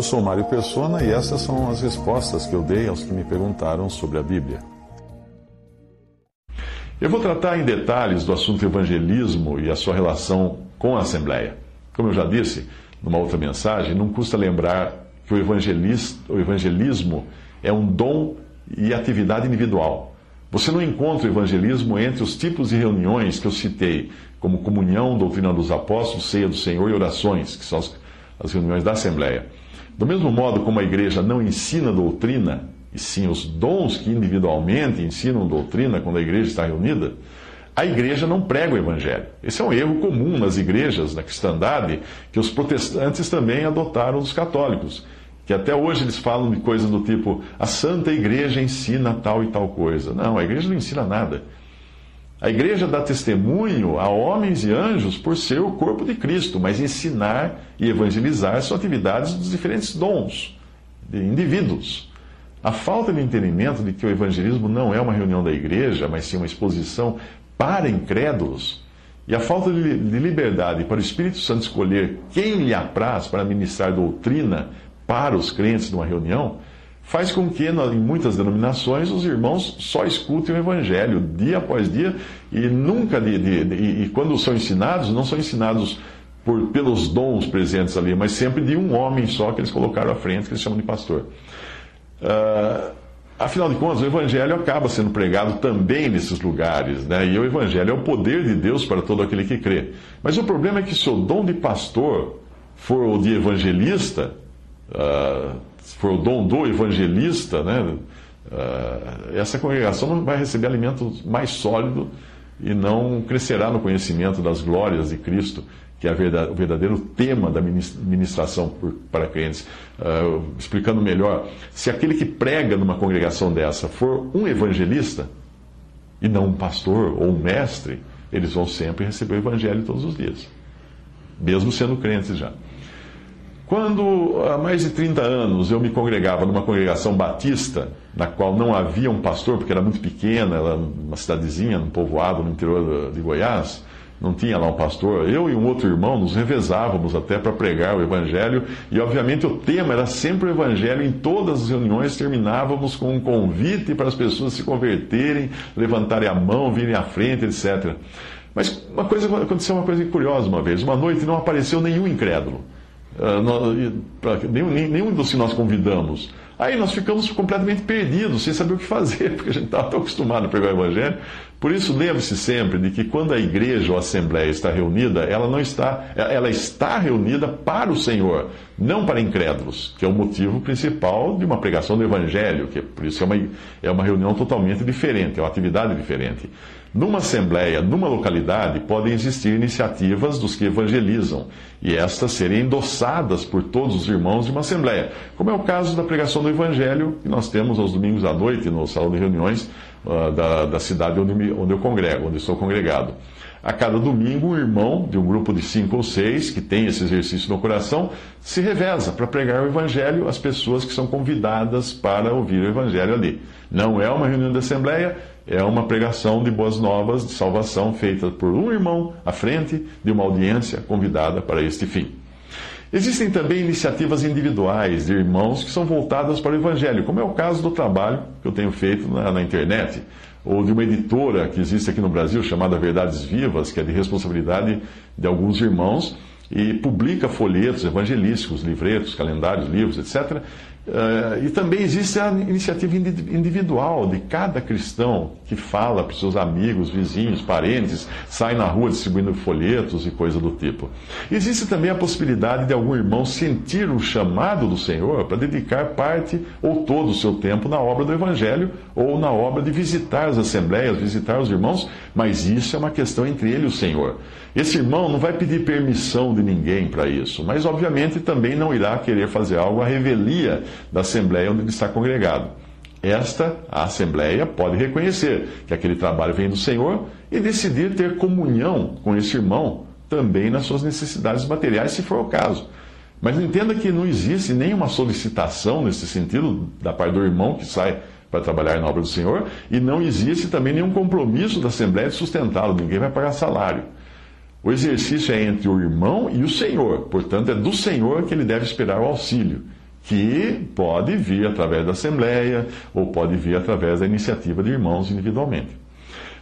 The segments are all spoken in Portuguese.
Eu sou Mário Persona e essas são as respostas que eu dei aos que me perguntaram sobre a Bíblia. Eu vou tratar em detalhes do assunto evangelismo e a sua relação com a Assembleia. Como eu já disse numa outra mensagem, não custa lembrar que o, o evangelismo é um dom e atividade individual. Você não encontra o evangelismo entre os tipos de reuniões que eu citei, como comunhão, doutrina dos apóstolos, ceia do Senhor e orações, que são as, as reuniões da Assembleia. Do mesmo modo como a igreja não ensina doutrina, e sim os dons que individualmente ensinam doutrina quando a igreja está reunida, a igreja não prega o evangelho. Esse é um erro comum nas igrejas, na cristandade, que os protestantes também adotaram dos católicos que até hoje eles falam de coisas do tipo a Santa Igreja ensina tal e tal coisa. Não, a igreja não ensina nada. A igreja dá testemunho a homens e anjos por ser o corpo de Cristo, mas ensinar e evangelizar são atividades dos diferentes dons de indivíduos. A falta de entendimento de que o evangelismo não é uma reunião da igreja, mas sim uma exposição para incrédulos, e a falta de liberdade para o Espírito Santo escolher quem lhe apraz para ministrar doutrina para os crentes numa reunião, faz com que, em muitas denominações, os irmãos só escutem o Evangelho dia após dia e nunca, de, de, de, e quando são ensinados, não são ensinados por, pelos dons presentes ali, mas sempre de um homem só que eles colocaram à frente, que eles chamam de pastor. Uh, afinal de contas, o Evangelho acaba sendo pregado também nesses lugares, né? e o Evangelho é o poder de Deus para todo aquele que crê. Mas o problema é que se o dom de pastor for o de evangelista, se for o dom do evangelista, né, uh, essa congregação não vai receber alimento mais sólido e não crescerá no conhecimento das glórias de Cristo, que é o verdadeiro tema da ministração para crentes. Uh, explicando melhor, se aquele que prega numa congregação dessa for um evangelista, e não um pastor ou um mestre, eles vão sempre receber o evangelho todos os dias, mesmo sendo crentes já. Quando, há mais de 30 anos, eu me congregava numa congregação batista, na qual não havia um pastor, porque era muito pequena, era uma cidadezinha, um povoado no interior de Goiás, não tinha lá um pastor. Eu e um outro irmão nos revezávamos até para pregar o Evangelho, e obviamente o tema era sempre o Evangelho. Em todas as reuniões terminávamos com um convite para as pessoas se converterem, levantarem a mão, virem à frente, etc. Mas uma coisa, aconteceu uma coisa curiosa uma vez. Uma noite não apareceu nenhum incrédulo. Uh, nenhum, nenhum dos que nós convidamos. Aí nós ficamos completamente perdidos, sem saber o que fazer, porque a gente estava tão acostumado a pregar o Evangelho. Por isso, lembre-se sempre de que quando a igreja ou a assembleia está reunida, ela não está, ela está reunida para o Senhor, não para incrédulos, que é o motivo principal de uma pregação do Evangelho, que por isso é uma, é uma reunião totalmente diferente, é uma atividade diferente. Numa assembleia, numa localidade, podem existir iniciativas dos que evangelizam e estas serem endossadas por todos os irmãos de uma assembleia, como é o caso da pregação do Evangelho que nós temos aos domingos à noite no salão de reuniões da, da cidade onde, me, onde eu congrego, onde estou congregado. A cada domingo, um irmão de um grupo de cinco ou seis que tem esse exercício no coração se reveza para pregar o Evangelho às pessoas que são convidadas para ouvir o Evangelho ali. Não é uma reunião de assembleia, é uma pregação de boas novas de salvação feita por um irmão à frente de uma audiência convidada para este fim. Existem também iniciativas individuais de irmãos que são voltadas para o Evangelho, como é o caso do trabalho que eu tenho feito na, na internet, ou de uma editora que existe aqui no Brasil chamada Verdades Vivas, que é de responsabilidade de alguns irmãos e publica folhetos evangelísticos, livretos, calendários, livros, etc., Uh, e também existe a iniciativa individual de cada cristão que fala para os seus amigos, vizinhos, parentes, sai na rua distribuindo folhetos e coisa do tipo. Existe também a possibilidade de algum irmão sentir o chamado do Senhor para dedicar parte ou todo o seu tempo na obra do Evangelho ou na obra de visitar as assembleias, visitar os irmãos, mas isso é uma questão entre ele e o Senhor. Esse irmão não vai pedir permissão de ninguém para isso, mas obviamente também não irá querer fazer algo à revelia da assembleia onde ele está congregado. Esta, a assembleia, pode reconhecer que aquele trabalho vem do Senhor e decidir ter comunhão com esse irmão também nas suas necessidades materiais, se for o caso. Mas entenda que não existe nenhuma solicitação nesse sentido da parte do irmão que sai para trabalhar na obra do Senhor, e não existe também nenhum compromisso da Assembleia de sustentá-lo, ninguém vai pagar salário. O exercício é entre o irmão e o Senhor, portanto, é do Senhor que ele deve esperar o auxílio, que pode vir através da Assembleia ou pode vir através da iniciativa de irmãos individualmente.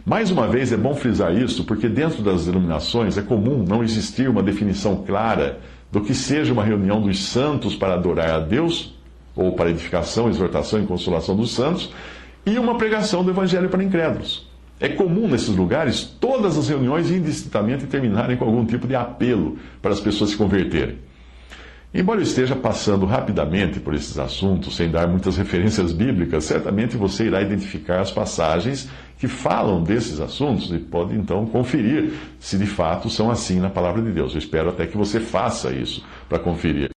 Mais uma vez, é bom frisar isso, porque dentro das denominações é comum não existir uma definição clara do que seja uma reunião dos santos para adorar a Deus, ou para edificação, exortação e consolação dos santos, e uma pregação do Evangelho para incrédulos. É comum nesses lugares todas as reuniões indistintamente terminarem com algum tipo de apelo para as pessoas se converterem. Embora eu esteja passando rapidamente por esses assuntos, sem dar muitas referências bíblicas, certamente você irá identificar as passagens que falam desses assuntos e pode então conferir se de fato são assim na palavra de Deus. Eu espero até que você faça isso para conferir.